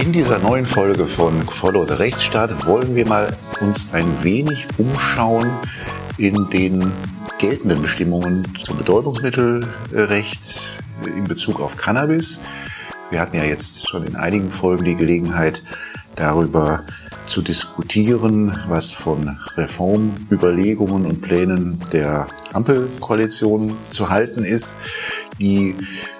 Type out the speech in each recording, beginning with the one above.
In dieser neuen Folge von Follow the Rechtsstaat wollen wir mal uns ein wenig umschauen in den geltenden Bestimmungen zum Betäubungsmittelrecht in Bezug auf Cannabis. Wir hatten ja jetzt schon in einigen Folgen die Gelegenheit, darüber zu diskutieren, was von Reformüberlegungen und Plänen der Ampelkoalition zu halten ist, die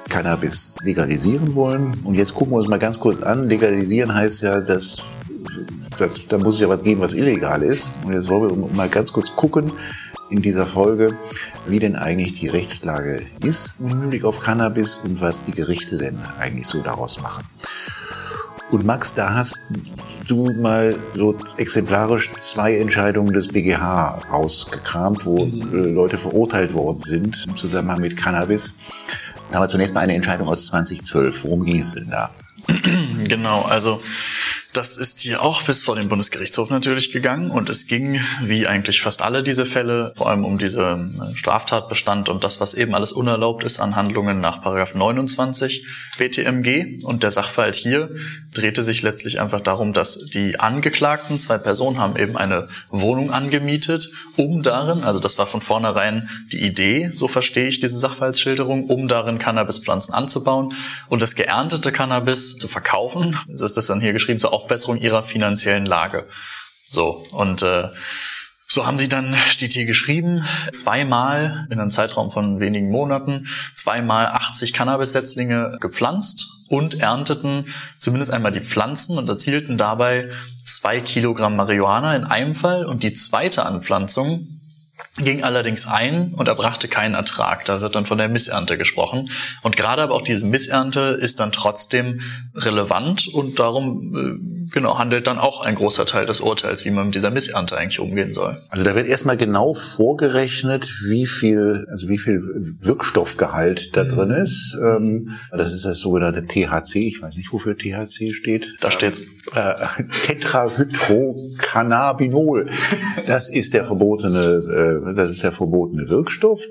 Cannabis legalisieren wollen. Und jetzt gucken wir uns mal ganz kurz an. Legalisieren heißt ja, dass, dass da muss es ja was geben, was illegal ist. Und jetzt wollen wir mal ganz kurz gucken in dieser Folge, wie denn eigentlich die Rechtslage ist im Hinblick auf Cannabis und was die Gerichte denn eigentlich so daraus machen. Und Max, da hast du mal so exemplarisch zwei Entscheidungen des BGH rausgekramt, wo mhm. Leute verurteilt worden sind im Zusammenhang mit Cannabis. Aber zunächst mal eine Entscheidung aus 2012. Worum ging es denn da? Genau, also das ist hier auch bis vor den Bundesgerichtshof natürlich gegangen und es ging, wie eigentlich fast alle diese Fälle, vor allem um diesen äh, Straftatbestand und das, was eben alles unerlaubt ist an Handlungen nach 29 BTMG. Und der Sachverhalt hier drehte sich letztlich einfach darum, dass die Angeklagten, zwei Personen, haben eben eine Wohnung angemietet, um darin, also das war von vornherein die Idee, so verstehe ich diese Sachverhaltsschilderung, um darin Cannabispflanzen anzubauen und das geerntete Cannabis zu verkaufen. So ist das dann hier geschrieben, zur Aufbesserung ihrer finanziellen Lage. So, und äh, so haben sie dann, steht hier geschrieben, zweimal in einem Zeitraum von wenigen Monaten, zweimal 80 Cannabis-Setzlinge gepflanzt und ernteten zumindest einmal die Pflanzen und erzielten dabei zwei Kilogramm Marihuana in einem Fall und die zweite Anpflanzung ging allerdings ein und erbrachte keinen Ertrag. Da wird dann von der Missernte gesprochen. Und gerade aber auch diese Missernte ist dann trotzdem relevant und darum äh, genau, handelt dann auch ein großer Teil des Urteils, wie man mit dieser Missernte eigentlich umgehen soll. Also da wird erstmal genau vorgerechnet, wie viel, also wie viel Wirkstoffgehalt da mhm. drin ist. Ähm, das ist das sogenannte THC. Ich weiß nicht, wofür THC steht. Da steht äh, Tetrahydrocannabinol. Das ist der verbotene, äh, das ist der verbotene Wirkstoff.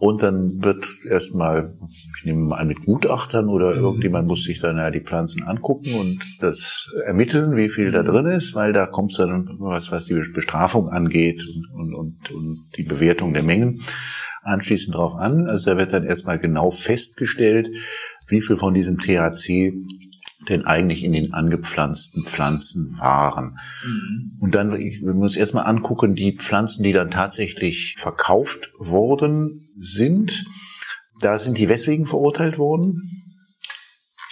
Und dann wird erstmal, ich nehme mal an, mit Gutachtern oder mhm. irgendjemand muss sich dann ja die Pflanzen angucken und das ermitteln, wie viel da mhm. drin ist, weil da kommt dann was, was die Bestrafung angeht und, und, und, und die Bewertung der Mengen anschließend drauf an. Also da wird dann erstmal genau festgestellt, wie viel von diesem THC denn eigentlich in den angepflanzten Pflanzen waren. Mhm. Und dann, wenn wir uns erstmal angucken, die Pflanzen, die dann tatsächlich verkauft worden sind, da sind die weswegen verurteilt worden?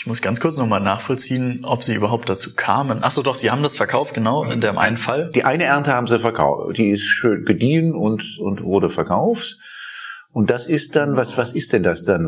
Ich muss ganz kurz nochmal nachvollziehen, ob sie überhaupt dazu kamen. Ach so, doch, sie haben das verkauft, genau, in dem einen Fall. Die eine Ernte haben sie verkauft. Die ist schön gediehen und, und wurde verkauft. Und das ist dann, was, was ist denn das dann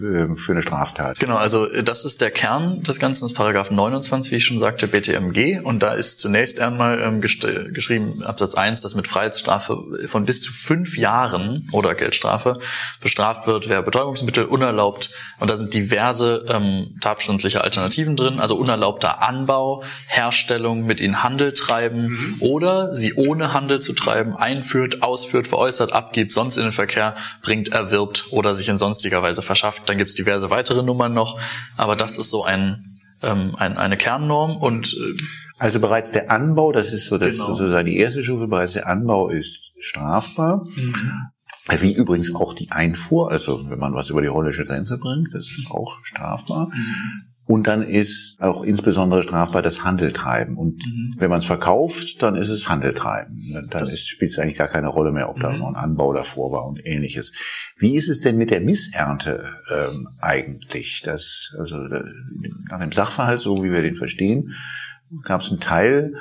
äh, äh, für eine Straftat? Genau, also äh, das ist der Kern des Ganzen, das Paragraph 29, wie ich schon sagte, BTMG. Und da ist zunächst einmal ähm, geschrieben, Absatz 1, dass mit Freiheitsstrafe von bis zu fünf Jahren oder Geldstrafe bestraft wird, wer Betäubungsmittel unerlaubt. Und da sind diverse ähm, tatbestandliche Alternativen drin, also unerlaubter Anbau, Herstellung, mit ihnen Handel treiben mhm. oder sie ohne Handel zu treiben einführt, ausführt, veräußert, abgibt, sonst in den Verkehr bringt, erwirbt oder sich in sonstiger Weise verschafft. Dann gibt es diverse weitere Nummern noch, aber das ist so ein, ähm, ein eine Kernnorm und äh, also bereits der Anbau, das ist so das genau. sozusagen die erste Stufe, bereits der Anbau ist strafbar. Mhm. Wie übrigens auch die Einfuhr, also wenn man was über die holländische Grenze bringt, das ist auch strafbar. Mhm. Und dann ist auch insbesondere strafbar das Handeltreiben. Und mhm. wenn man es verkauft, dann ist es Handeltreiben. Dann spielt es eigentlich gar keine Rolle mehr, ob mhm. da noch ein Anbau davor war und ähnliches. Wie ist es denn mit der Missernte ähm, eigentlich? Das, also nach dem Sachverhalt, so wie wir den verstehen, gab es einen Teil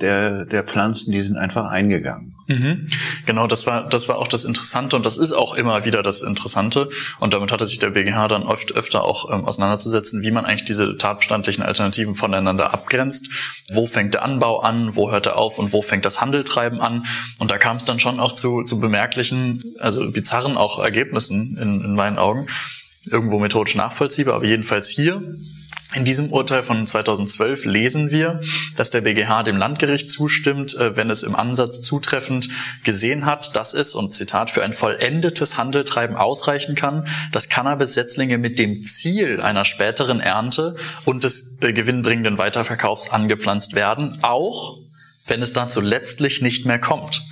der, der Pflanzen, die sind einfach eingegangen. Mhm. Genau, das war, das war auch das Interessante und das ist auch immer wieder das Interessante. Und damit hatte sich der BGH dann oft öfter auch ähm, auseinanderzusetzen, wie man eigentlich diese tatbestandlichen Alternativen voneinander abgrenzt. Wo fängt der Anbau an, wo hört er auf und wo fängt das Handeltreiben an? Und da kam es dann schon auch zu, zu bemerklichen, also bizarren auch Ergebnissen in, in meinen Augen. Irgendwo methodisch nachvollziehbar, aber jedenfalls hier In diesem Urteil von 2012 lesen wir, dass der BGH dem Landgericht zustimmt, äh, wenn es im Ansatz zutreffend gesehen hat, dass es, und Zitat, für ein vollendetes Handeltreiben ausreichen kann, dass Cannabis-Setzlinge mit dem Ziel einer späteren Ernte und des äh, gewinnbringenden Weiterverkaufs angepflanzt werden, auch wenn es dazu letztlich nicht mehr kommt.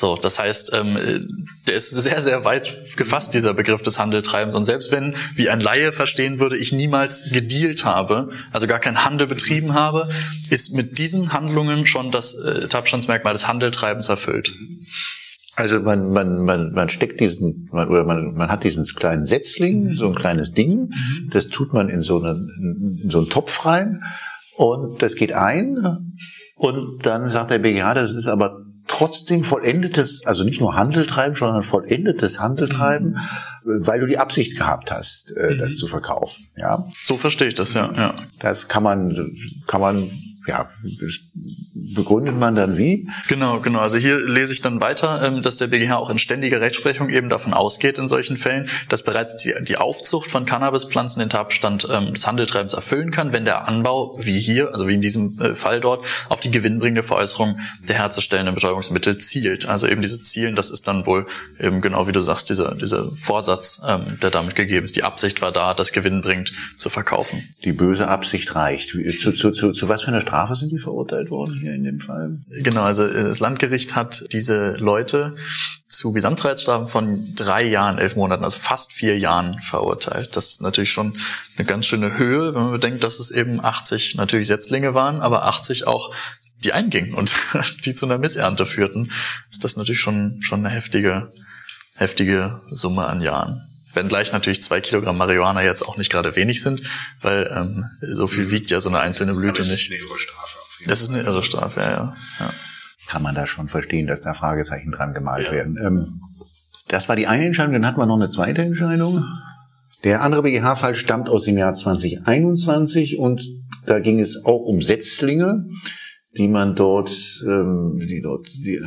So, das heißt, ähm, der ist sehr, sehr weit gefasst, dieser Begriff des Handeltreibens. Und selbst wenn, wie ein Laie verstehen würde, ich niemals gedealt habe, also gar keinen Handel betrieben habe, ist mit diesen Handlungen schon das äh, Tatbestandsmerkmal des Handeltreibens erfüllt. Also man, man, man, man steckt diesen, man, oder man, man hat diesen kleinen Setzling, so ein kleines Ding, mhm. das tut man in so, einen, in so einen Topf rein und das geht ein und dann sagt der BGH, das ist aber trotzdem vollendetes, also nicht nur Handel treiben, sondern vollendetes Handel treiben, mhm. weil du die Absicht gehabt hast, äh, das mhm. zu verkaufen. Ja. So verstehe ich das, ja, ja. Das kann man, kann man ja, begründet man dann wie? Genau, genau. Also hier lese ich dann weiter, ähm, dass der BGH auch in ständiger Rechtsprechung eben davon ausgeht in solchen Fällen, dass bereits die, die Aufzucht von Cannabispflanzen den Tatbestand ähm, des Handeltreibens erfüllen kann, wenn der Anbau, wie hier, also wie in diesem äh, Fall dort, auf die gewinnbringende Veräußerung der herzustellenden Betäubungsmittel zielt. Also eben diese Zielen, das ist dann wohl eben genau wie du sagst, dieser, dieser Vorsatz, ähm, der damit gegeben ist. Die Absicht war da, das gewinnbringend zu verkaufen. Die böse Absicht reicht. Zu, zu, zu, zu was für einer Strafe sind die verurteilt worden hier in dem Fall? Genau, also äh, das Landgericht hat diese Leute zu Gesamtfreiheitsstrafen von drei Jahren, elf Monaten, also fast vier Jahren verurteilt. Das ist natürlich schon eine ganz schöne Höhe, wenn man bedenkt, dass es eben 80 natürlich Setzlinge waren, aber 80 auch die eingingen und die zu einer Missernte führten, ist das natürlich schon, schon eine heftige, heftige Summe an Jahren. Wenngleich natürlich zwei Kilogramm Marihuana jetzt auch nicht gerade wenig sind, weil ähm, so viel wiegt ja so eine einzelne Blüte nicht. Das ist eine irre Strafe, ja, ja. ja. Kann man da schon verstehen, dass da Fragezeichen dran gemalt ja. werden. Ähm, das war die eine Entscheidung, dann hatten wir noch eine zweite Entscheidung. Der andere BGH-Fall stammt aus dem Jahr 2021 und da ging es auch um Setzlinge, die man dort, ähm, die dort die,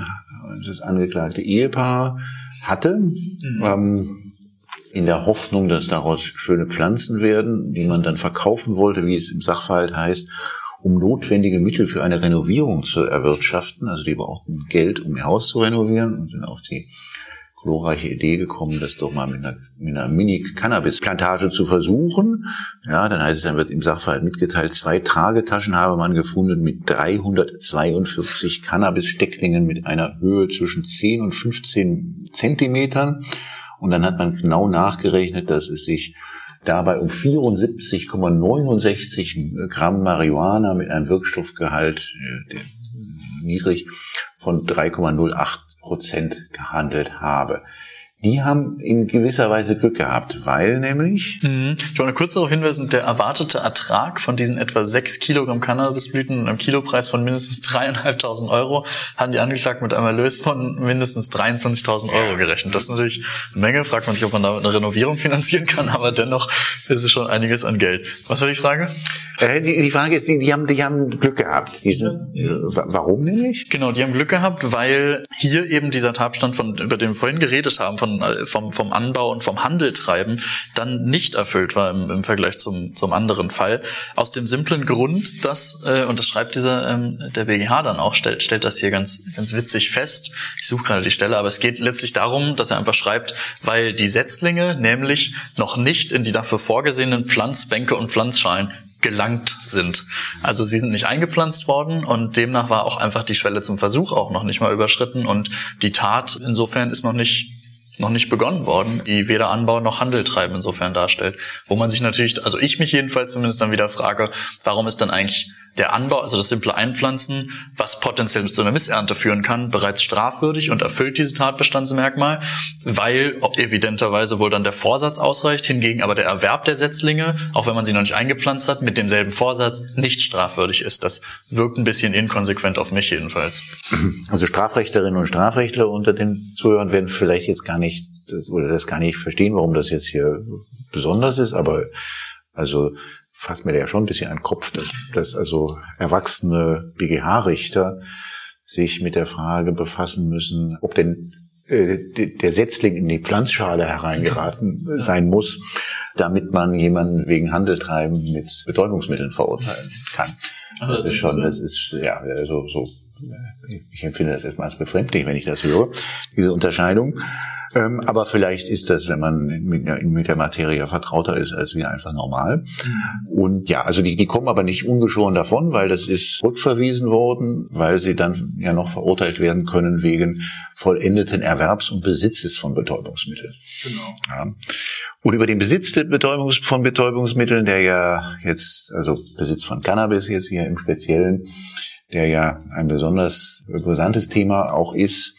das angeklagte Ehepaar hatte. Mhm. Ähm, in der Hoffnung, dass daraus schöne Pflanzen werden, die man dann verkaufen wollte, wie es im Sachverhalt heißt, um notwendige Mittel für eine Renovierung zu erwirtschaften. Also die brauchten Geld, um ihr Haus zu renovieren und sind auf die glorreiche Idee gekommen, das doch mal mit einer, einer Mini-Cannabis-Plantage zu versuchen. Ja, dann heißt es, dann wird im Sachverhalt mitgeteilt, zwei Tragetaschen habe man gefunden mit 342 Cannabis-Stecklingen mit einer Höhe zwischen 10 und 15 Zentimetern. Und dann hat man genau nachgerechnet, dass es sich dabei um 74,69 Gramm Marihuana mit einem Wirkstoffgehalt äh, niedrig von 3,08 Prozent gehandelt habe die haben in gewisser Weise Glück gehabt, weil nämlich. Mhm. Ich wollte kurz darauf hinweisen, der erwartete Ertrag von diesen etwa sechs Kilogramm Cannabisblüten und einem Kilopreis von mindestens dreieinhalbtausend Euro haben die Angeklagten mit einem Erlös von mindestens 23.000 Euro gerechnet. Das ist natürlich eine Menge. Fragt man sich, ob man damit eine Renovierung finanzieren kann, aber dennoch ist es schon einiges an Geld. Was war die Frage? Äh, die, die, Frage ist, die, die, haben, die haben Glück gehabt. Diese. Warum nämlich? Genau, die haben Glück gehabt, weil hier eben dieser Tatbestand, von, über den wir vorhin geredet haben, von, äh, vom, vom Anbau und vom Handeltreiben, dann nicht erfüllt war im, im Vergleich zum, zum anderen Fall. Aus dem simplen Grund, dass, äh, und das schreibt dieser ähm, der BGH dann auch, stellt, stellt das hier ganz, ganz witzig fest. Ich suche gerade die Stelle, aber es geht letztlich darum, dass er einfach schreibt, weil die Setzlinge nämlich noch nicht in die dafür vorgesehenen Pflanzbänke und Pflanzschalen gelangt sind. Also sie sind nicht eingepflanzt worden und demnach war auch einfach die Schwelle zum Versuch auch noch nicht mal überschritten und die Tat insofern ist noch nicht noch nicht begonnen worden, die weder Anbau noch Handel treiben insofern darstellt. Wo man sich natürlich, also ich mich jedenfalls zumindest dann wieder frage, warum ist dann eigentlich der Anbau, also das simple Einpflanzen, was potenziell zu einer Missernte führen kann, bereits strafwürdig und erfüllt diese Tatbestandsmerkmal, weil evidenterweise wohl dann der Vorsatz ausreicht, hingegen aber der Erwerb der Setzlinge, auch wenn man sie noch nicht eingepflanzt hat, mit demselben Vorsatz nicht strafwürdig ist. Das wirkt ein bisschen inkonsequent auf mich jedenfalls. Also Strafrechtlerinnen und Strafrechtler unter den Zuhörern werden vielleicht jetzt gar nicht oder das gar nicht verstehen, warum das jetzt hier besonders ist, aber also fasst mir ja schon ein bisschen an den Kopf, dass, dass also erwachsene BGH-Richter sich mit der Frage befassen müssen, ob denn äh, der Setzling in die Pflanzschale hereingeraten sein muss. damit man jemanden wegen Handeltreiben mit Betäubungsmitteln verurteilen kann. das, das ist schon, das ist ja so, so ich empfinde das erstmal als befremdlich, wenn ich das höre, diese Unterscheidung. Ähm, aber vielleicht ist das, wenn man mit, mit, der Materie vertrauter ist als wir, einfach normal. Und ja, also die, die kommen aber nicht ungeschoren davon, weil das ist rückverwiesen worden, weil sie dann ja noch verurteilt werden können wegen vollendeten Erwerbs und Besitzes von Betäubungsmitteln. Genau. Ja. Und über den Besitz Betäubungs von Betäubungsmitteln, der ja jetzt, also Besitz von Cannabis jetzt hier im Speziellen, der ja ein besonders brisantes Thema auch ist,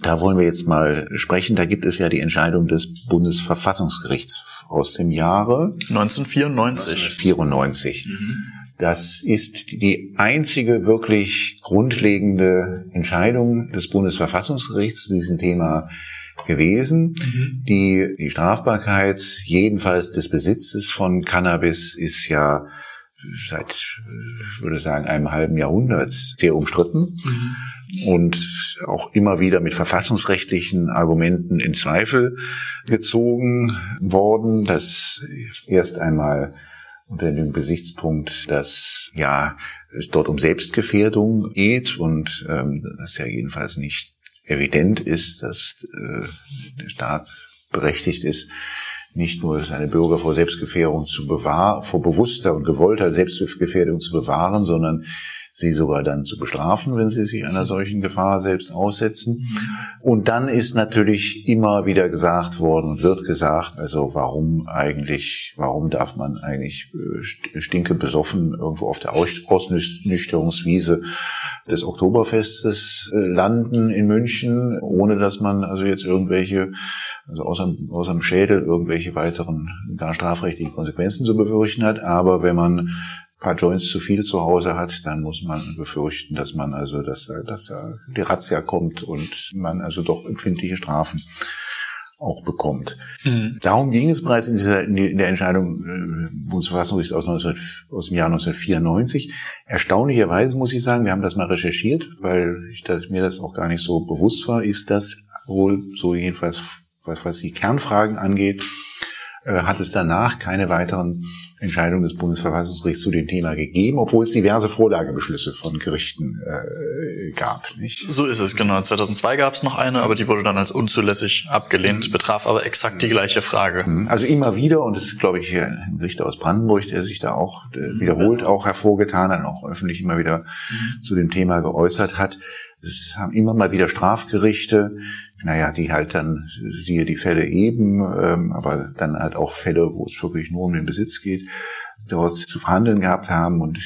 da wollen wir jetzt mal sprechen. Da gibt es ja die Entscheidung des Bundesverfassungsgerichts aus dem Jahre 1994. 1994. Mhm. Das ist die einzige wirklich grundlegende Entscheidung des Bundesverfassungsgerichts zu diesem Thema gewesen. Mhm. Die, die Strafbarkeit jedenfalls des Besitzes von Cannabis ist ja seit, ich würde sagen, einem halben Jahrhundert sehr umstritten mhm. und auch immer wieder mit verfassungsrechtlichen Argumenten in Zweifel gezogen worden. Das erst einmal unter dem Gesichtspunkt, dass ja es dort um Selbstgefährdung geht und ähm, das ja jedenfalls nicht evident ist, dass äh, der Staat berechtigt ist, nicht nur seine Bürger vor Selbstgefährdung zu bewahren, vor bewusster und gewollter Selbstgefährdung zu bewahren, sondern sie sogar dann zu bestrafen, wenn sie sich einer solchen Gefahr selbst aussetzen. Und dann ist natürlich immer wieder gesagt worden und wird gesagt, also warum eigentlich, warum darf man eigentlich äh, stinke besoffen irgendwo auf der Ausnüchterungswiese des Oktoberfestes äh, landen in München, ohne dass man also jetzt irgendwelche, also außer, außer dem Schädel irgendwelche weiteren gar strafrechtlichen Konsequenzen zu befürchten hat. Aber wenn man paar Joints zu viel zu Hause hat, dann muss man befürchten, dass man also, dass, dass die Razzia kommt und man also doch empfindliche Strafen auch bekommt. Mhm. Darum ging es bereits in, dieser, in der Entscheidung äh, Bundesverfassungsgerichts aus, aus dem Jahr 1994. Erstaunlicherweise muss ich sagen, wir haben das mal recherchiert, weil ich, dass mir das auch gar nicht so bewusst war, ist das wohl so jedenfalls, was, was die Kernfragen angeht, hat es danach keine weiteren Entscheidungen des Bundesverfassungsgerichts zu dem Thema gegeben, obwohl es diverse Vorlagebeschlüsse von Gerichten äh, gab. Nicht? So ist es, genau. 2002 gab es noch eine, aber die wurde dann als unzulässig abgelehnt, mhm. betraf aber exakt die gleiche Frage. Mhm. Also immer wieder, und das ist, glaube ich, hier ein Richter aus Brandenburg, der sich da auch äh, wiederholt auch hervorgetan hat, auch öffentlich immer wieder mhm. zu dem Thema geäußert hat, es haben immer mal wieder Strafgerichte, naja, die halt dann, siehe die Fälle eben, ähm, aber dann halt auch Fälle, wo es wirklich nur um den Besitz geht, dort zu verhandeln gehabt haben und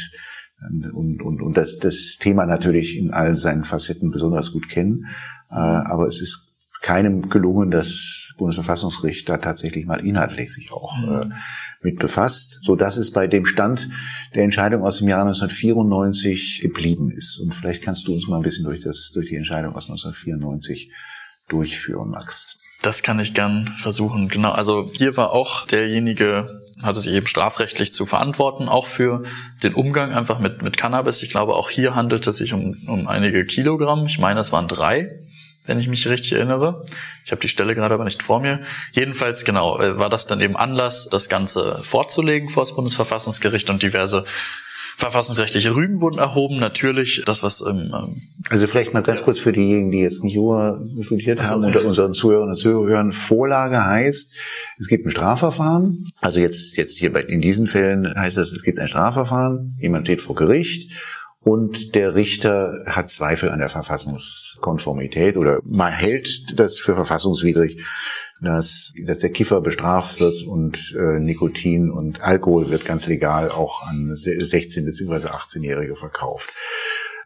und, und, und das, das Thema natürlich in all seinen Facetten besonders gut kennen. Äh, aber es ist keinem gelungen, das Bundesverfassungsgericht da tatsächlich mal inhaltlich sich auch äh, mit befasst, so dass es bei dem Stand der Entscheidung aus dem Jahr 1994 geblieben ist. Und vielleicht kannst du uns mal ein bisschen durch das durch die Entscheidung aus 1994 durchführen, Max. Das kann ich gern versuchen. Genau. Also hier war auch derjenige, hatte sich eben strafrechtlich zu verantworten, auch für den Umgang einfach mit, mit Cannabis. Ich glaube, auch hier handelt es sich um, um einige Kilogramm. Ich meine, es waren drei wenn ich mich richtig erinnere. Ich habe die Stelle gerade aber nicht vor mir. Jedenfalls, genau, äh, war das dann eben Anlass, das Ganze vorzulegen vor das Bundesverfassungsgericht und diverse verfassungsrechtliche Rügen wurden erhoben. Natürlich das, was... Ähm, ähm also vielleicht mal ganz kurz für diejenigen, die jetzt nicht Jura studiert haben, so, unter unseren Zuhörern und Zuhörern, Vorlage heißt, es gibt ein Strafverfahren. Also jetzt, jetzt hier bei, in diesen Fällen heißt das, es gibt ein Strafverfahren, jemand steht vor Gericht und der Richter hat Zweifel an der Verfassungskonformität oder man hält das für verfassungswidrig, dass, dass der Kiffer bestraft wird und äh, Nikotin und Alkohol wird ganz legal auch an 16 bzw. 18-Jährige verkauft.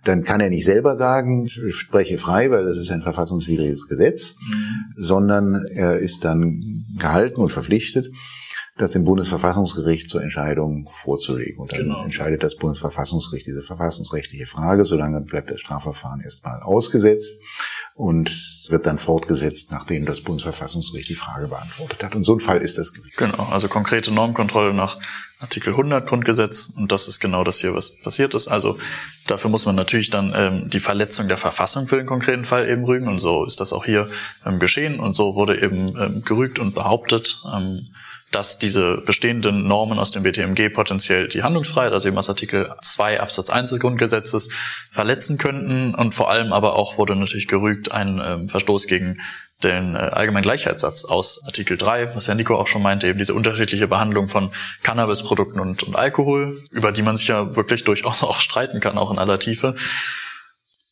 Dann kann er nicht selber sagen, ich spreche frei, weil das ist ein verfassungswidriges Gesetz, mhm. sondern er ist dann gehalten und verpflichtet, das dem Bundesverfassungsgericht zur Entscheidung vorzulegen. Und dann genau. entscheidet das Bundesverfassungsgericht diese verfassungsrechtliche Frage. Solange bleibt das Strafverfahren erstmal ausgesetzt und wird dann fortgesetzt, nachdem das Bundesverfassungsgericht die Frage beantwortet hat. Und so ein Fall ist das gewesen. Genau, also konkrete Normkontrolle nach Artikel 100 Grundgesetz und das ist genau das hier, was passiert ist. Also dafür muss man natürlich dann ähm, die Verletzung der Verfassung für den konkreten Fall eben rügen und so ist das auch hier ähm, geschehen und so wurde eben ähm, gerügt und behauptet. Ähm, dass diese bestehenden Normen aus dem BTMG potenziell die Handlungsfreiheit, also eben aus Artikel 2 Absatz 1 des Grundgesetzes, verletzen könnten und vor allem aber auch wurde natürlich gerügt ein ähm, Verstoß gegen den äh, allgemeinen Gleichheitssatz aus Artikel 3, was Herr Nico auch schon meinte, eben diese unterschiedliche Behandlung von Cannabisprodukten und, und Alkohol, über die man sich ja wirklich durchaus auch streiten kann, auch in aller Tiefe.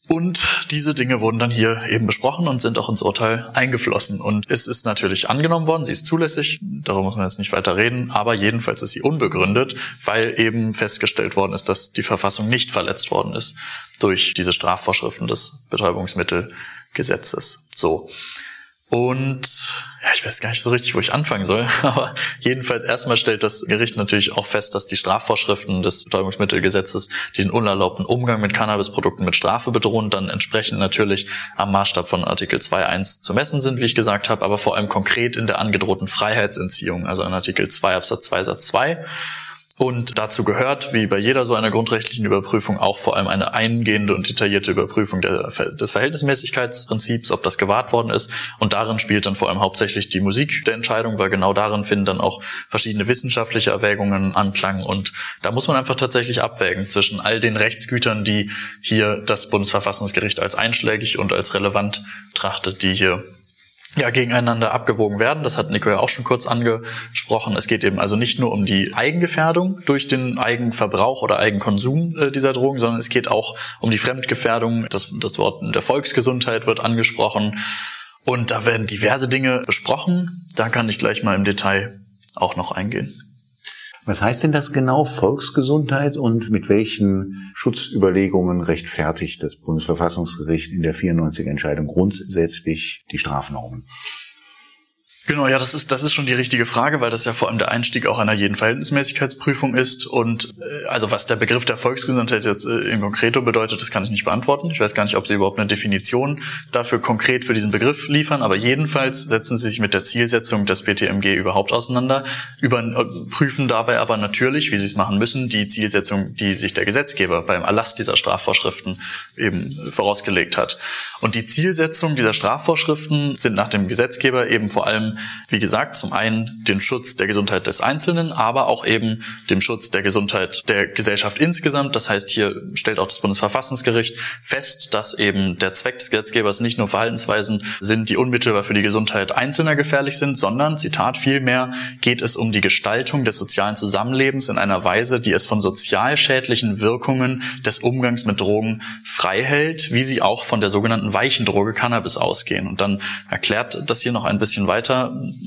Und diese Dinge wurden dann hier eben besprochen und sind auch ins Urteil eingeflossen. Und es ist natürlich angenommen worden, sie ist zulässig, darüber muss man jetzt nicht weiter reden, aber jedenfalls ist sie unbegründet, weil eben festgestellt worden ist, dass die Verfassung nicht verletzt worden ist durch diese Strafvorschriften des Betäubungsmittelgesetzes. So. Und ja, ich weiß gar nicht so richtig, wo ich anfangen soll, aber jedenfalls erstmal stellt das Gericht natürlich auch fest, dass die Strafvorschriften des Betäubungsmittelgesetzes, die den unerlaubten Umgang mit Cannabisprodukten mit Strafe bedrohen, dann entsprechend natürlich am Maßstab von Artikel 2.1 zu messen sind, wie ich gesagt habe, aber vor allem konkret in der angedrohten Freiheitsentziehung, also in Artikel 2 Absatz 2 Satz 2 und dazu gehört, wie bei jeder so einer grundrechtlichen Überprüfung, auch vor allem eine eingehende und detaillierte Überprüfung der, des Verhältnismäßigkeitsprinzips, ob das gewahrt worden ist. Und darin spielt dann vor allem hauptsächlich die Musik der Entscheidung, weil genau darin finden dann auch verschiedene wissenschaftliche Erwägungen Anklang. Und da muss man einfach tatsächlich abwägen zwischen all den Rechtsgütern, die hier das Bundesverfassungsgericht als einschlägig und als relevant trachtet, die hier ja, gegeneinander abgewogen werden. Das hat Nico ja auch schon kurz angesprochen. Es geht eben also nicht nur um die Eigengefährdung durch den Eigenverbrauch oder Eigenkonsum äh, dieser Drogen, sondern es geht auch um die Fremdgefährdung. Das, das Wort der Volksgesundheit wird angesprochen. Und da werden diverse Dinge besprochen. Da kann ich gleich mal im Detail auch noch eingehen. Was heißt denn das genau, Volksgesundheit und mit welchen Schutzüberlegungen rechtfertigt das Bundesverfassungsgericht in der 94-Entscheidung grundsätzlich die Strafnormen? Genau, ja, das ist, das ist schon die richtige Frage, weil das ja vor allem der Einstieg auch einer jeden Verhältnismäßigkeitsprüfung ist. Und äh, also was der Begriff der Volksgesundheit jetzt äh, in Konkreto bedeutet, das kann ich nicht beantworten. Ich weiß gar nicht, ob Sie überhaupt eine Definition dafür konkret für diesen Begriff liefern, aber jedenfalls setzen Sie sich mit der Zielsetzung des BTMG überhaupt auseinander, über, äh, prüfen dabei aber natürlich, wie Sie es machen müssen, die Zielsetzung, die sich der Gesetzgeber beim Erlass dieser Strafvorschriften eben vorausgelegt hat. Und die Zielsetzung dieser Strafvorschriften sind nach dem Gesetzgeber eben vor allem, wie gesagt, zum einen den Schutz der Gesundheit des Einzelnen, aber auch eben dem Schutz der Gesundheit der Gesellschaft insgesamt. Das heißt, hier stellt auch das Bundesverfassungsgericht fest, dass eben der Zweck des Gesetzgebers nicht nur Verhaltensweisen sind, die unmittelbar für die Gesundheit Einzelner gefährlich sind, sondern, Zitat, vielmehr geht es um die Gestaltung des sozialen Zusammenlebens in einer Weise, die es von sozial schädlichen Wirkungen des Umgangs mit Drogen frei hält, wie sie auch von der sogenannten weichen Droge Cannabis ausgehen. Und dann erklärt das hier noch ein bisschen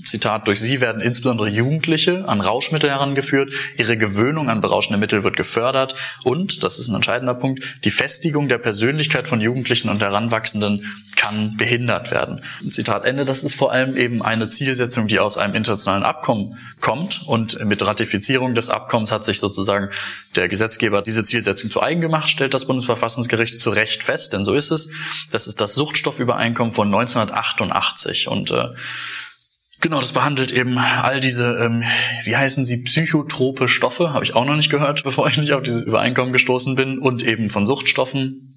Zitat, durch sie werden insbesondere Jugendliche an Rauschmittel herangeführt, ihre Gewöhnung an berauschende Mittel wird gefördert und, das ist ein entscheidender Punkt, die Festigung der Persönlichkeit von Jugendlichen und Heranwachsenden kann behindert werden. Zitat Ende, das ist vor allem eben eine Zielsetzung, die aus einem internationalen Abkommen kommt und mit Ratifizierung des Abkommens hat sich sozusagen der Gesetzgeber diese Zielsetzung zu eigen gemacht, stellt das Bundesverfassungsgericht zu Recht fest, denn so ist es. Das ist das Suchtstoffübereinkommen von 1988 und äh, Genau, das behandelt eben all diese, ähm, wie heißen sie, psychotrope Stoffe, habe ich auch noch nicht gehört, bevor ich nicht auf dieses Übereinkommen gestoßen bin, und eben von Suchtstoffen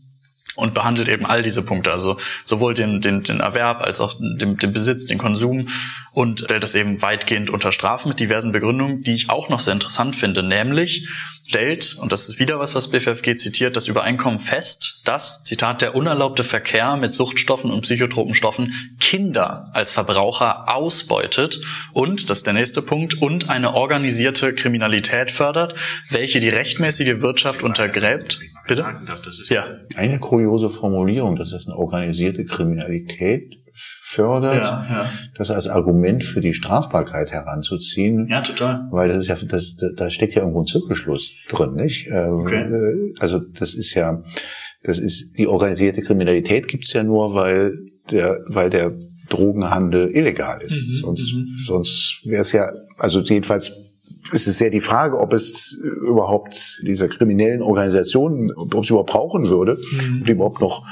und behandelt eben all diese Punkte, also sowohl den, den, den Erwerb als auch den, den Besitz, den Konsum und stellt das eben weitgehend unter Strafe mit diversen Begründungen, die ich auch noch sehr interessant finde, nämlich stellt, und das ist wieder was, was BFFG zitiert, das Übereinkommen fest, dass, Zitat, der unerlaubte Verkehr mit Suchtstoffen und psychotropen Stoffen Kinder als Verbraucher ausbeutet und, das ist der nächste Punkt, und eine organisierte Kriminalität fördert, welche die rechtmäßige Wirtschaft untergräbt. Bitte? ja. Eine kuriose Formulierung, das ist eine organisierte Kriminalität fördert, ja, ja. das als Argument für die Strafbarkeit heranzuziehen. Ja, total. Weil das ist ja, das, da steckt ja irgendwo ein Zirkelschluss drin, nicht? Ähm, okay. Äh, also das ist ja, das ist die organisierte Kriminalität gibt's ja nur, weil der, weil der Drogenhandel illegal ist. Mhm, sonst, mhm. sonst wäre es ja, also jedenfalls ist es sehr die Frage, ob es überhaupt dieser kriminellen Organisationen, ob es überhaupt brauchen würde, mhm. ob die überhaupt noch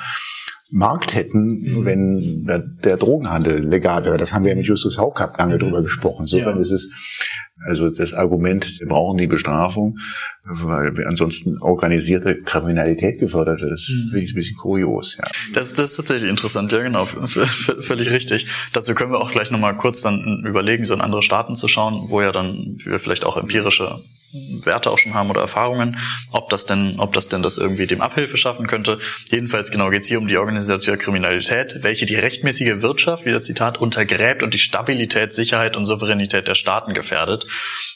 Markt hätten, wenn der, der Drogenhandel legal wäre. Das haben wir ja mit Justus Haukapp lange drüber gesprochen. Insofern ja. ist es also das Argument, wir brauchen die Bestrafung, weil wir ansonsten organisierte Kriminalität gefördert ist, mhm. finde ich ein bisschen kurios. Ja. Das, das ist tatsächlich interessant, ja genau, völlig richtig. Dazu können wir auch gleich nochmal kurz dann überlegen, so in andere Staaten zu schauen, wo ja dann wir vielleicht auch empirische Werte auch schon haben oder Erfahrungen, ob das denn, ob das denn das irgendwie dem Abhilfe schaffen könnte. Jedenfalls genau geht es hier um die organisierte Kriminalität, welche die rechtmäßige Wirtschaft, wie der Zitat, untergräbt und die Stabilität, Sicherheit und Souveränität der Staaten gefährdet.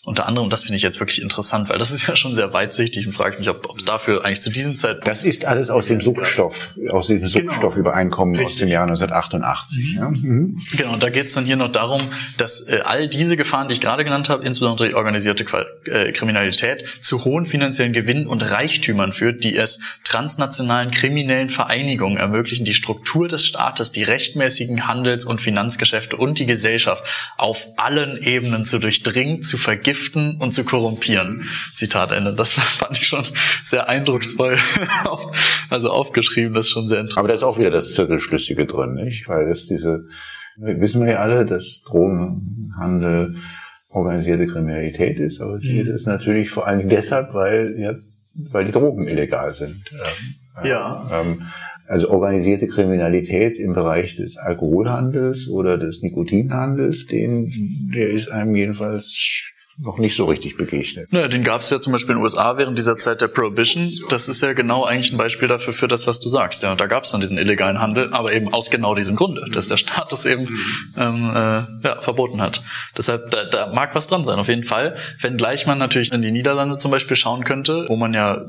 Unter anderem, das finde ich jetzt wirklich interessant, weil das ist ja schon sehr weitsichtig und frage mich, ob es dafür eigentlich zu diesem Zeitpunkt. Das ist alles aus dem Suchtstoff, aus dem genau. Suchtstoffübereinkommen Richtig. aus dem Jahr 1988. Ja? Mhm. Genau, und da geht es dann hier noch darum, dass äh, all diese Gefahren, die ich gerade genannt habe, insbesondere die organisierte Qual äh, Kriminalität, zu hohen finanziellen Gewinnen und Reichtümern führt, die es transnationalen kriminellen Vereinigungen ermöglichen, die Struktur des Staates, die rechtmäßigen Handels- und Finanzgeschäfte und die Gesellschaft auf allen Ebenen zu durchdringen, zu vergiften und zu korrumpieren. Zitat Ende. Das fand ich schon sehr eindrucksvoll also aufgeschrieben. Das ist schon sehr interessant. Aber da ist auch wieder das Zirkelschlüssige drin, nicht? Weil es diese, wissen wir ja alle, dass Drogenhandel organisierte Kriminalität ist, aber mhm. ist es natürlich vor allem deshalb, weil, ja, weil die Drogen illegal sind. Ähm, ja. Ähm, also organisierte Kriminalität im Bereich des Alkoholhandels oder des Nikotinhandels, den, der ist einem jedenfalls noch nicht so richtig begegnet. Naja, den gab es ja zum Beispiel in den USA während dieser Zeit der Prohibition. Das ist ja genau eigentlich ein Beispiel dafür für das, was du sagst. Ja, da gab es dann diesen illegalen Handel, aber eben aus genau diesem Grunde, dass der Staat das eben ähm, äh, ja, verboten hat. Deshalb, da, da mag was dran sein, auf jeden Fall. Wenngleich man natürlich in die Niederlande zum Beispiel schauen könnte, wo man ja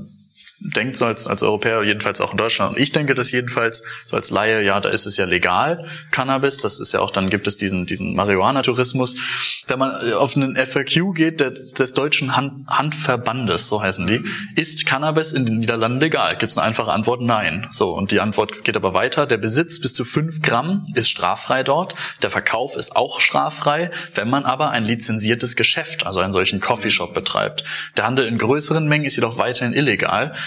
denkt so als, als Europäer, jedenfalls auch in Deutschland. Und ich denke das jedenfalls so als Laie, ja, da ist es ja legal, Cannabis. Das ist ja auch, dann gibt es diesen, diesen Marihuana-Tourismus. Wenn man auf einen FAQ geht, des, des deutschen Hand, Handverbandes, so heißen die, ist Cannabis in den Niederlanden legal? Gibt es eine einfache Antwort? Nein. So, und die Antwort geht aber weiter. Der Besitz bis zu fünf Gramm ist straffrei dort. Der Verkauf ist auch straffrei, wenn man aber ein lizenziertes Geschäft, also einen solchen Coffeeshop betreibt. Der Handel in größeren Mengen ist jedoch weiterhin illegal.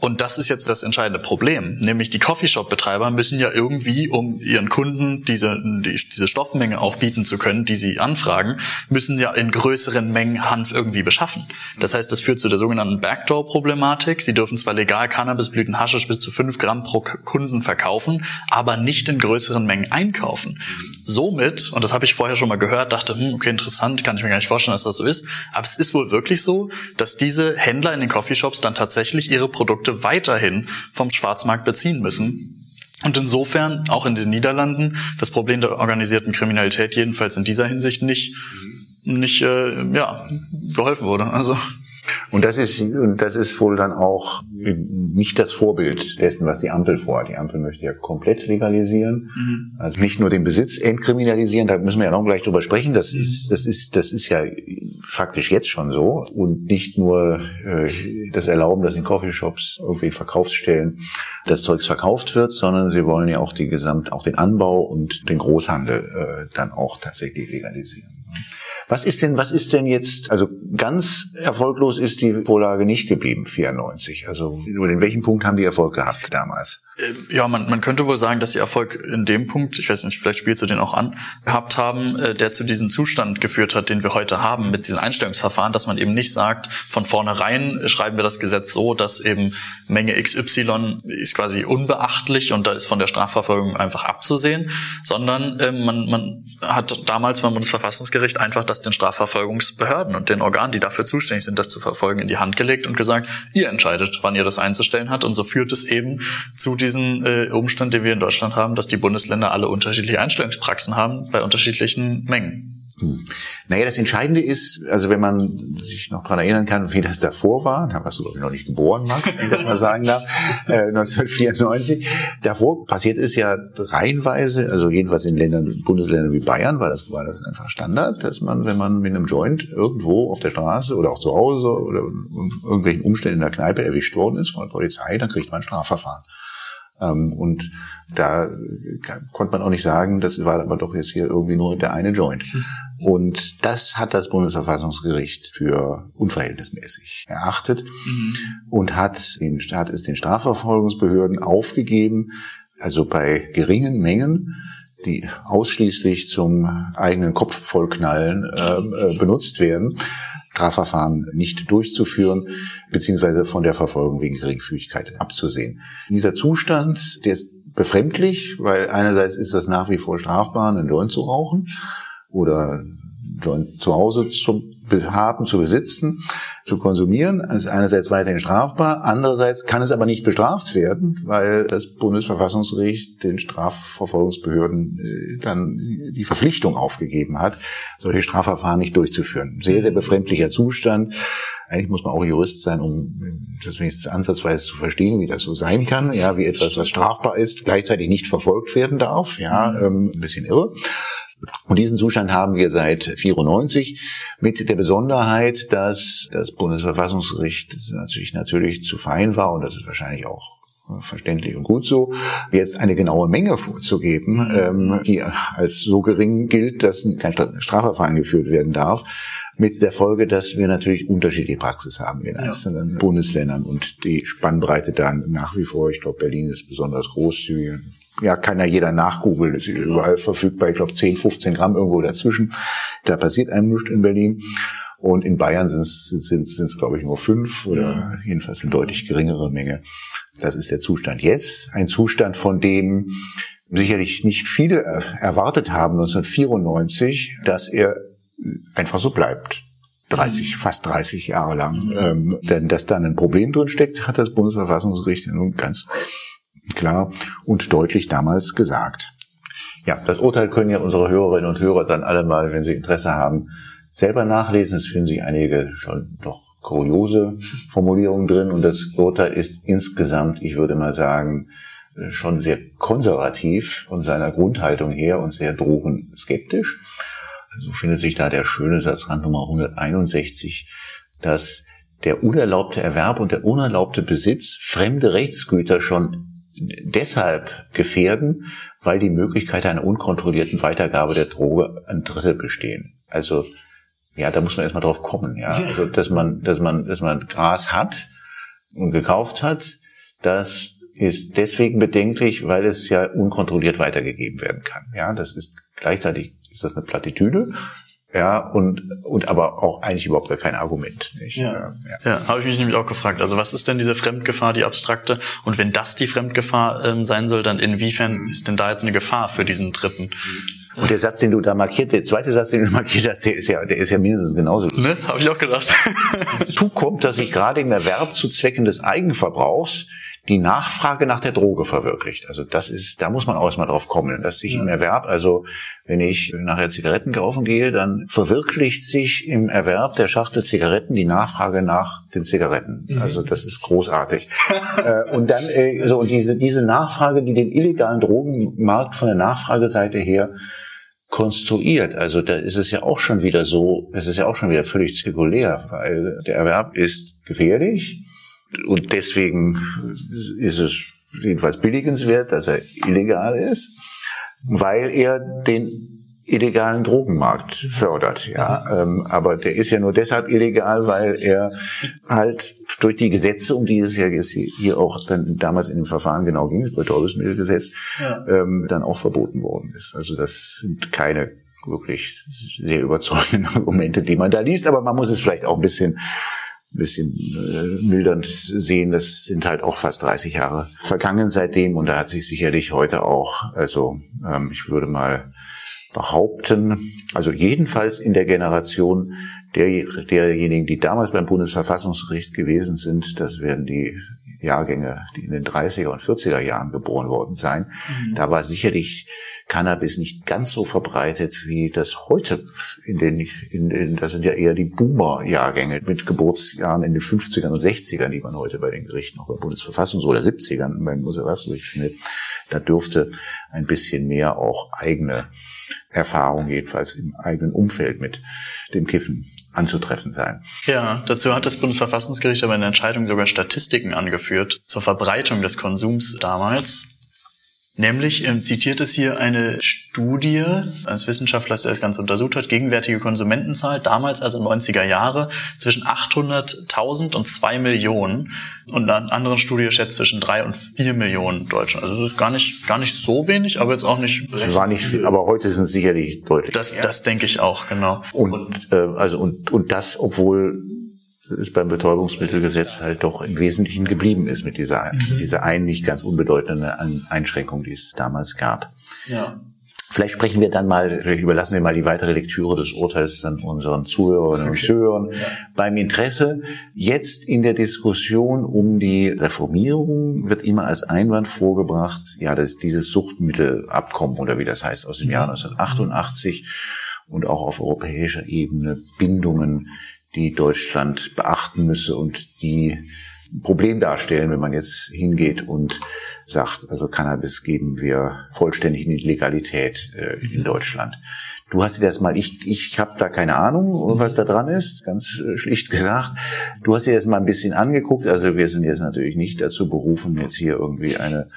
Und das ist jetzt das entscheidende Problem. Nämlich die Coffeeshop-Betreiber müssen ja irgendwie, um ihren Kunden diese, die, diese Stoffmenge auch bieten zu können, die sie anfragen, müssen sie ja in größeren Mengen Hanf irgendwie beschaffen. Das heißt, das führt zu der sogenannten Backdoor-Problematik. Sie dürfen zwar legal Cannabisblüten Haschisch bis zu fünf Gramm pro Kunden verkaufen, aber nicht in größeren Mengen einkaufen. Somit, und das habe ich vorher schon mal gehört, dachte, hm, okay, interessant, kann ich mir gar nicht vorstellen, dass das so ist. Aber es ist wohl wirklich so, dass diese Händler in den Coffeeshops dann tatsächlich ihre Produkte Produkte weiterhin vom Schwarzmarkt beziehen müssen. Und insofern auch in den Niederlanden das Problem der organisierten Kriminalität jedenfalls in dieser Hinsicht nicht nicht äh, ja geholfen wurde. Also und das ist, und das ist wohl dann auch nicht das Vorbild dessen, was die Ampel vorhat. Die Ampel möchte ja komplett legalisieren. Mhm. Also nicht nur den Besitz entkriminalisieren, da müssen wir ja noch gleich drüber sprechen. Das mhm. ist, das ist, das ist ja faktisch jetzt schon so. Und nicht nur äh, das Erlauben, dass in Coffeeshops, irgendwie Verkaufsstellen das Zeugs verkauft wird, sondern sie wollen ja auch die Gesamt, auch den Anbau und den Großhandel äh, dann auch tatsächlich legalisieren. Was ist denn, was ist denn jetzt, also ganz erfolglos ist die Vorlage nicht geblieben, 94. Also in welchem Punkt haben die Erfolg gehabt damals? Ähm, ja, man, man könnte wohl sagen, dass sie Erfolg in dem Punkt, ich weiß nicht, vielleicht spielst du den auch an, gehabt haben, äh, der zu diesem Zustand geführt hat, den wir heute haben mit diesen Einstellungsverfahren, dass man eben nicht sagt, von vornherein schreiben wir das Gesetz so, dass eben Menge XY ist quasi unbeachtlich und da ist von der Strafverfolgung einfach abzusehen, sondern äh, man, man hat damals beim Bundesverfassungsgericht einfach das den Strafverfolgungsbehörden und den Organen, die dafür zuständig sind, das zu verfolgen, in die Hand gelegt und gesagt, ihr entscheidet, wann ihr das einzustellen hat und so führt es eben zu diesem diesen äh, Umstand, den wir in Deutschland haben, dass die Bundesländer alle unterschiedliche Einstellungspraxen haben bei unterschiedlichen Mengen. Hm. Naja, das Entscheidende ist, also wenn man sich noch dran erinnern kann, wie das davor war, da warst du glaube ich noch nicht geboren, Max, wenn ich das mal sagen darf, äh, 1994. Davor passiert es ja reihenweise, also jedenfalls in Ländern, Bundesländern wie Bayern war das, war das einfach Standard, dass man, wenn man mit einem Joint irgendwo auf der Straße oder auch zu Hause oder irgendwelchen Umständen in der Kneipe erwischt worden ist von der Polizei, dann kriegt man ein Strafverfahren. Ähm, und da konnte man auch nicht sagen, das war aber doch jetzt hier irgendwie nur der eine Joint. Und das hat das Bundesverfassungsgericht für unverhältnismäßig erachtet mhm. und hat, den, hat es den Strafverfolgungsbehörden aufgegeben, Also bei geringen Mengen die ausschließlich zum eigenen Kopf vollknallen äh, äh, benutzt werden, Strafverfahren nicht durchzuführen, beziehungsweise von der Verfolgung wegen Geringfügigkeit abzusehen. Dieser Zustand, der ist befremdlich, weil einerseits ist das nach wie vor strafbar, einen Joint zu rauchen oder Joint zu Hause zu haben, zu besitzen, zu konsumieren, ist einerseits weiterhin strafbar, andererseits kann es aber nicht bestraft werden, weil das Bundesverfassungsgericht den Strafverfolgungsbehörden äh, dann die Verpflichtung aufgegeben hat, solche Strafverfahren nicht durchzuführen. Sehr, sehr befremdlicher Zustand. Eigentlich muss man auch Jurist sein, um das wenigstens ansatzweise zu verstehen, wie das so sein kann, ja, wie etwas, was strafbar ist, gleichzeitig nicht verfolgt werden darf, ja, ähm, ein bisschen irre. Und diesen Zustand haben wir seit 94 mit der Besonderheit, dass das Bundesverfassungsgericht natürlich, natürlich zu fein war und das ist wahrscheinlich auch verständlich und gut so, jetzt eine genaue Menge vorzugeben, ähm, die als so gering gilt, dass kein Strafverfahren geführt werden darf, mit der Folge, dass wir natürlich unterschiedliche Praxis haben in einzelnen ja. Bundesländern und die Spannbreite dann nach wie vor, ich glaube, Berlin ist besonders großzügig, ja, kann ja jeder nachgoogeln, ist überall verfügbar, ich glaube 10, 15 Gramm irgendwo dazwischen. Da passiert einem nichts in Berlin. Und in Bayern sind es, sind, sind es glaube ich, nur fünf oder jedenfalls eine deutlich geringere Menge. Das ist der Zustand jetzt. Ein Zustand, von dem sicherlich nicht viele erwartet haben 1994, dass er einfach so bleibt. 30, fast 30 Jahre lang. Ähm, denn dass da ein Problem drin steckt, hat das Bundesverfassungsgericht nun ganz klar und deutlich damals gesagt. Ja, das Urteil können ja unsere Hörerinnen und Hörer dann alle mal, wenn sie Interesse haben, selber nachlesen. Es finden sich einige schon doch kuriose Formulierungen drin und das Urteil ist insgesamt, ich würde mal sagen, schon sehr konservativ von seiner Grundhaltung her und sehr drogenskeptisch. So findet sich da der schöne Satz Nummer 161, dass der unerlaubte Erwerb und der unerlaubte Besitz fremde Rechtsgüter schon deshalb gefährden, weil die Möglichkeit einer unkontrollierten Weitergabe der Droge an Dritte bestehen. Also ja, da muss man erstmal drauf kommen, ja. Also dass man, dass man, dass man Gras hat und gekauft hat, das ist deswegen bedenklich, weil es ja unkontrolliert weitergegeben werden kann. Ja, das ist gleichzeitig ist das eine Plattitüde, ja, und, und aber auch eigentlich überhaupt gar kein Argument. Nicht? Ja, ja. ja habe ich mich nämlich auch gefragt. Also was ist denn diese Fremdgefahr, die abstrakte? Und wenn das die Fremdgefahr ähm, sein soll, dann inwiefern ist denn da jetzt eine Gefahr für diesen Dritten? Und der Satz, den du da markiert, der zweite Satz, den du markiert hast, der ist ja, der ist ja mindestens genauso. Ne, habe ich auch gedacht. Hinzu kommt, dass sich gerade im Erwerb zu Zwecken des Eigenverbrauchs die Nachfrage nach der Droge verwirklicht. Also das ist, da muss man auch erstmal drauf kommen, dass sich ja. im Erwerb, also wenn ich nachher Zigaretten kaufen gehe, dann verwirklicht sich im Erwerb der Schachtel Zigaretten die Nachfrage nach den Zigaretten. Mhm. Also das ist großartig. äh, und dann äh, so und diese diese Nachfrage, die den illegalen Drogenmarkt von der Nachfrageseite her konstruiert. Also da ist es ja auch schon wieder so, es ist ja auch schon wieder völlig zirkulär, weil der Erwerb ist gefährlich und deswegen ist es jedenfalls billigenswert, dass er illegal ist, weil er den illegalen Drogenmarkt fördert, ja. Ähm, aber der ist ja nur deshalb illegal, weil er halt durch die Gesetze, um die es ja jetzt hier auch dann damals in dem Verfahren genau ging, das Betäubungsmittelgesetz, ja. ähm, dann auch verboten worden ist. Also das sind keine wirklich sehr überzeugenden Argumente, die man da liest, aber man muss es vielleicht auch ein bisschen ein bisschen äh, mildernd sehen, das sind halt auch fast 30 Jahre vergangen seitdem und da hat sich sicherlich heute auch, also ähm, ich würde mal behaupten, also jedenfalls in der Generation der, derjenigen, die damals beim Bundesverfassungsgericht gewesen sind, das werden die Jahrgänge, die in den 30er und 40er Jahren geboren worden sein. Mhm. Da war sicherlich Cannabis nicht ganz so verbreitet, wie das heute in den, in den das sind ja eher die Boomer-Jahrgänge mit Geburtsjahren in den 50ern und 60ern, die man heute bei den Gerichten, auch beim Bundesverfassungs- oder 70ern beim Bundesverfassungsgericht findet. Da dürfte ein bisschen mehr auch eigene Erfahrung, jedenfalls im eigenen Umfeld mit dem Kiffen anzutreffen sein. Ja, dazu hat das Bundesverfassungsgericht aber in der Entscheidung sogar Statistiken angeführt zur Verbreitung des Konsums damals. Nämlich ähm, zitiert es hier eine Studie eines Wissenschaftlers, der das Ganze untersucht hat, gegenwärtige Konsumentenzahl, damals also 90er Jahre, zwischen 800.000 und 2 Millionen. Und eine andere Studie schätzt zwischen 3 und 4 Millionen Deutschen. Also es ist gar nicht, gar nicht so wenig, aber jetzt auch nicht... Es war nicht, viel, aber heute sind es sicherlich deutlich. Das, das denke ich auch, genau. Und, und, äh, also, und, und das, obwohl es beim Betäubungsmittelgesetz halt doch im Wesentlichen geblieben ist mit dieser, mhm. dieser einen nicht ganz unbedeutenden Einschränkung, die es damals gab. Ja. Vielleicht sprechen wir dann mal, überlassen wir mal die weitere Lektüre des Urteils dann unseren Zuhörerinnen und Zuhörern. Ja. Beim Interesse jetzt in der Diskussion um die Reformierung wird immer als Einwand vorgebracht, ja, dass dieses Suchtmittelabkommen oder wie das heißt aus dem Jahr 1988 mhm. und auch auf europäischer Ebene Bindungen die Deutschland beachten müsse und die ein Problem darstellen, wenn man jetzt hingeht und sagt, also Cannabis geben wir vollständig in die Legalität äh, in Deutschland. Du hast dir das mal, ich, ich habe da keine Ahnung, was da dran ist, ganz äh, schlicht gesagt. Du hast dir das mal ein bisschen angeguckt. Also wir sind jetzt natürlich nicht dazu berufen, jetzt hier irgendwie eine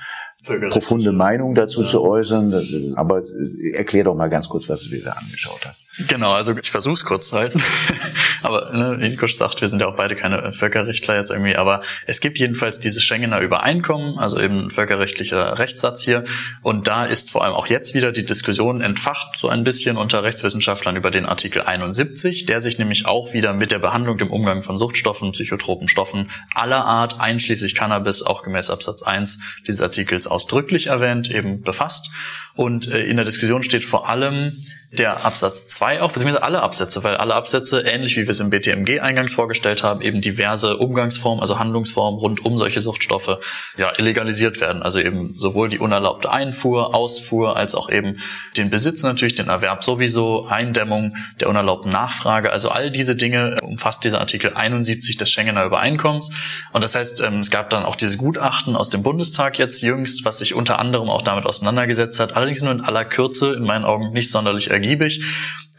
profunde Meinung dazu ja. zu äußern. Aber äh, erklär doch mal ganz kurz, was du dir da angeschaut hast. Genau, also ich versuche es kurz zu halten. aber ne, Inkusch sagt, wir sind ja auch beide keine Völkerrechtler jetzt irgendwie. Aber es gibt jedenfalls dieses Schengener Übereinkommen, also eben ein völkerrechtlicher Rechtssatz hier. Und da ist vor allem auch jetzt wieder die Diskussion entfacht, so ein bisschen unter Rechtswissenschaftlern über den Artikel 71, der sich nämlich auch wieder mit der Behandlung, dem Umgang von Suchtstoffen, psychotropen Stoffen aller Art, einschließlich Cannabis, auch gemäß Absatz 1 dieses Artikels ausdrücklich erwähnt, eben befasst. Und äh, in der Diskussion steht vor allem der Absatz 2 auch, beziehungsweise alle Absätze, weil alle Absätze, ähnlich wie wir es im BTMG eingangs vorgestellt haben, eben diverse Umgangsformen, also Handlungsformen rund um solche Suchtstoffe ja, illegalisiert werden. Also eben sowohl die unerlaubte Einfuhr, Ausfuhr, als auch eben den Besitz natürlich, den Erwerb sowieso, Eindämmung der unerlaubten Nachfrage. Also all diese Dinge umfasst dieser Artikel 71 des Schengener Übereinkommens. Und das heißt, ähm, es gab dann auch dieses Gutachten aus dem Bundestag jetzt jüngst, was sich unter anderem auch damit auseinandergesetzt hat, allerdings nur in aller Kürze, in meinen Augen nicht sonderlich ergiebig.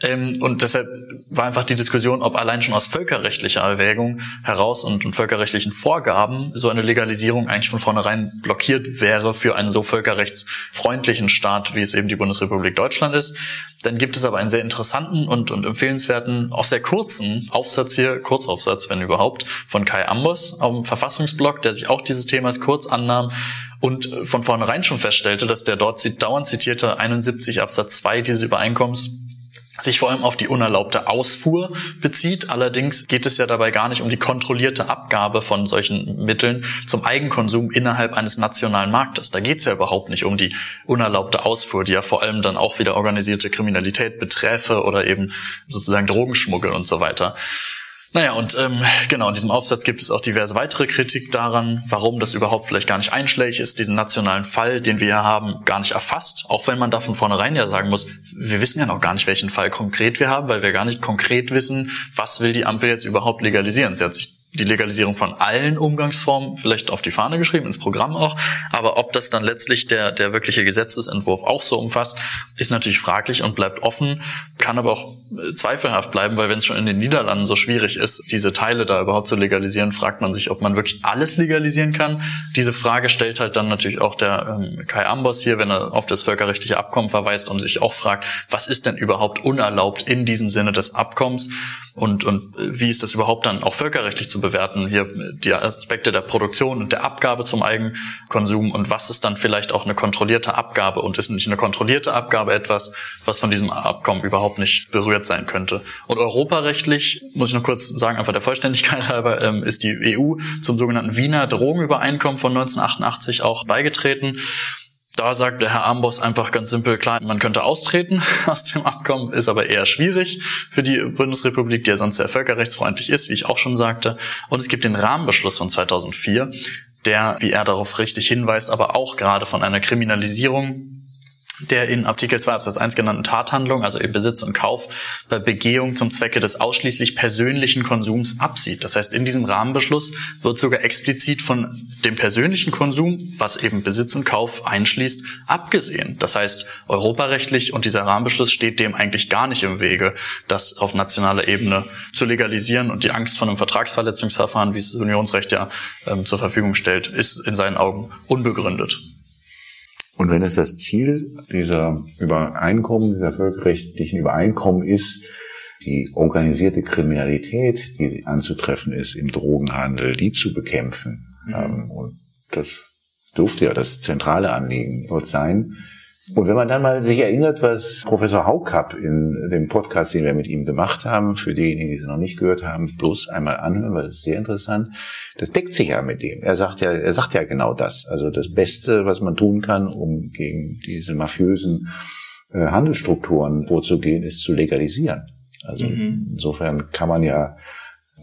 Ähm, und deshalb war einfach die Diskussion, ob allein schon aus völkerrechtlicher Erwägung heraus und, völkerrechtlichen Vorgaben so eine Legalisierung eigentlich von vornherein blockiert wäre für einen so völkerrechtsfreundlichen Staat, wie es eben die Bundesrepublik Deutschland ist. Dann gibt es aber einen sehr interessanten und, und empfehlenswerten, auch sehr kurzen Aufsatz hier, Kurzaufsatz, wenn überhaupt, von Kai Ambos auf dem Verfassungsblog, der sich auch dieses Themas kurz annahm und von vornherein schon feststellte, dass der dort dauernd zitierte 71 Absatz 2 dieses Übereinkommens sich vor allem auf die unerlaubte Ausfuhr bezieht. Allerdings geht es ja dabei gar nicht um die kontrollierte Abgabe von solchen Mitteln zum Eigenkonsum innerhalb eines nationalen Marktes. Da geht es ja überhaupt nicht um die unerlaubte Ausfuhr, die ja vor allem dann auch wieder organisierte Kriminalität beträfe oder eben sozusagen Drogenschmuggel und so weiter. Naja, und ähm, genau, in diesem Aufsatz gibt es auch diverse weitere Kritik daran, warum das überhaupt vielleicht gar nicht einschlägig ist, diesen nationalen Fall, den wir hier haben, gar nicht erfasst. Auch wenn man da von vornherein ja sagen muss, wir wissen ja noch gar nicht, welchen Fall konkret wir haben, weil wir gar nicht konkret wissen, was will die Ampel jetzt überhaupt legalisieren. Sie hat sich die Legalisierung von allen Umgangsformen vielleicht auf die Fahne geschrieben, ins Programm auch. Aber ob das dann letztlich der, der wirkliche Gesetzesentwurf auch so umfasst, ist natürlich fraglich und bleibt offen, kann aber auch äh, zweifelhaft bleiben, weil wenn es schon in den Niederlanden so schwierig ist, diese Teile da überhaupt zu legalisieren, fragt man sich, ob man wirklich alles legalisieren kann. Diese Frage stellt halt dann natürlich auch der ähm, Kai Ambos hier, wenn er auf das völkerrechtliche Abkommen verweist und sich auch fragt, was ist denn überhaupt unerlaubt in diesem Sinne des Abkommens? Und, und wie ist das überhaupt dann auch völkerrechtlich zu bewerten? Hier die Aspekte der Produktion und der Abgabe zum Eigenkonsum und was ist dann vielleicht auch eine kontrollierte Abgabe und ist nicht eine kontrollierte Abgabe etwas, was von diesem Abkommen überhaupt nicht berührt sein könnte? Und europarechtlich, muss ich noch kurz sagen, einfach der Vollständigkeit halber, ähm, ist die EU zum sogenannten Wiener Drogenübereinkommen von 1988 auch beigetreten. Da sagt der Herr Amboss einfach ganz simpel, klar, man könnte austreten aus dem Abkommen, ist aber eher schwierig für die Bundesrepublik, die ja sonst sehr völkerrechtsfreundlich ist, wie ich auch schon sagte. Und es gibt den Rahmenbeschluss von 2004, der, wie er darauf richtig hinweist, aber auch gerade von einer Kriminalisierung der in Artikel 2 Absatz 1 genannten Tathandlung, also im Besitz und Kauf, bei Begehung zum Zwecke des ausschließlich persönlichen Konsums absieht. Das heißt, in diesem Rahmenbeschluss wird sogar explizit von dem persönlichen Konsum, was eben Besitz und Kauf einschließt, abgesehen. Das heißt, europarechtlich und dieser Rahmenbeschluss steht dem eigentlich gar nicht im Wege, das auf nationaler Ebene zu legalisieren und die Angst vor einem Vertragsverletzungsverfahren, wie es das Unionsrecht ja ähm, zur Verfügung stellt, ist in seinen Augen unbegründet. Und wenn es das Ziel dieser Übereinkommen, dieser völkerrechtlichen Übereinkommen ist, die organisierte Kriminalität, die anzutreffen ist im Drogenhandel, die zu bekämpfen, mhm. ähm, und das dürfte ja das zentrale Anliegen dort sein, und wenn man dann mal sich erinnert, was Professor Haukapp in dem Podcast, den wir mit ihm gemacht haben, für diejenigen, die es noch nicht gehört haben, bloß einmal anhören, weil das ist sehr interessant. Das deckt sich ja mit dem. Er sagt ja, er sagt ja genau das. Also das Beste, was man tun kann, um gegen diese mafiösen äh, Handelsstrukturen vorzugehen, ist zu legalisieren. Also mhm. insofern kann man ja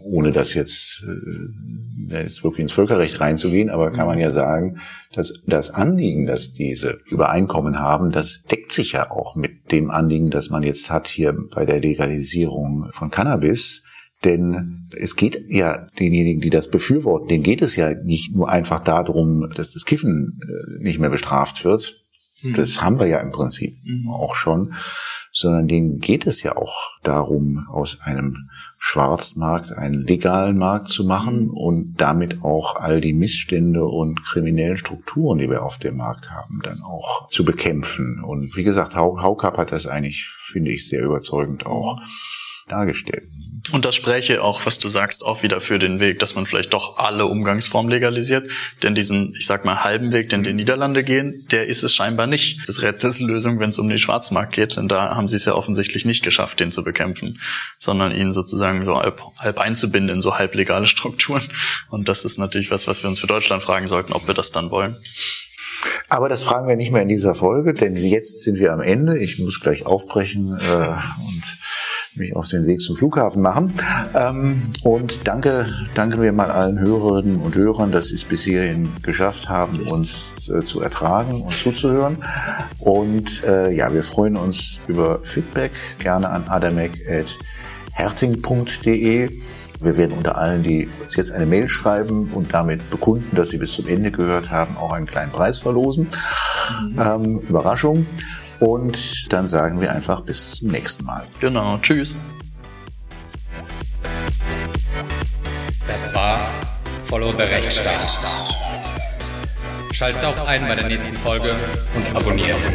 ohne das jetzt, äh, jetzt wirklich ins Völkerrecht reinzugehen, aber kann man ja sagen, dass das Anliegen, dass diese Übereinkommen haben, das deckt sich ja auch mit dem Anliegen, das man jetzt hat hier bei der Legalisierung von Cannabis. Denn es geht ja denjenigen, die das befürworten, denen geht es ja nicht nur einfach darum, dass das Kiffen äh, nicht mehr bestraft wird. Mhm. Das haben wir ja im Prinzip mhm. auch schon, sondern denen geht es ja auch darum, aus einem Schwarzmarkt einen legalen Markt zu machen mhm. und damit auch all die Missstände und kriminellen Strukturen, die wir auf dem Markt haben, dann auch zu bekämpfen. Und wie gesagt, Haukap hat das eigentlich, finde ich, sehr überzeugend auch dargestellt. Und das spräche auch, was du sagst, auch wieder für den Weg, dass man vielleicht doch alle Umgangsformen legalisiert. Denn diesen, ich sag mal, halben Weg, den die Niederlande gehen, der ist es scheinbar nicht. Das Rätselslösung, wenn es um den Schwarzmarkt geht, denn da haben sie es ja offensichtlich nicht geschafft, den zu bekämpfen, sondern ihn sozusagen so halb, halb einzubinden in so halblegale Strukturen. Und das ist natürlich was, was wir uns für Deutschland fragen sollten, ob wir das dann wollen. Aber das fragen wir nicht mehr in dieser Folge, denn jetzt sind wir am Ende. Ich muss gleich aufbrechen äh, und mich auf den Weg zum Flughafen machen. Ähm, und danke, danke wir mal allen Hörerinnen und Hörern, dass sie es bis hierhin geschafft haben, uns äh, zu ertragen und zuzuhören. Und äh, ja, wir freuen uns über Feedback gerne an adamek.herting.de. Wir werden unter allen, die jetzt eine Mail schreiben und damit bekunden, dass sie bis zum Ende gehört haben, auch einen kleinen Preis verlosen. Mhm. Ähm, Überraschung. Und dann sagen wir einfach bis zum nächsten Mal. Genau, tschüss. Das war Follow the Rechtsstaat. Schaltet auch ein bei der nächsten Folge und abonniert.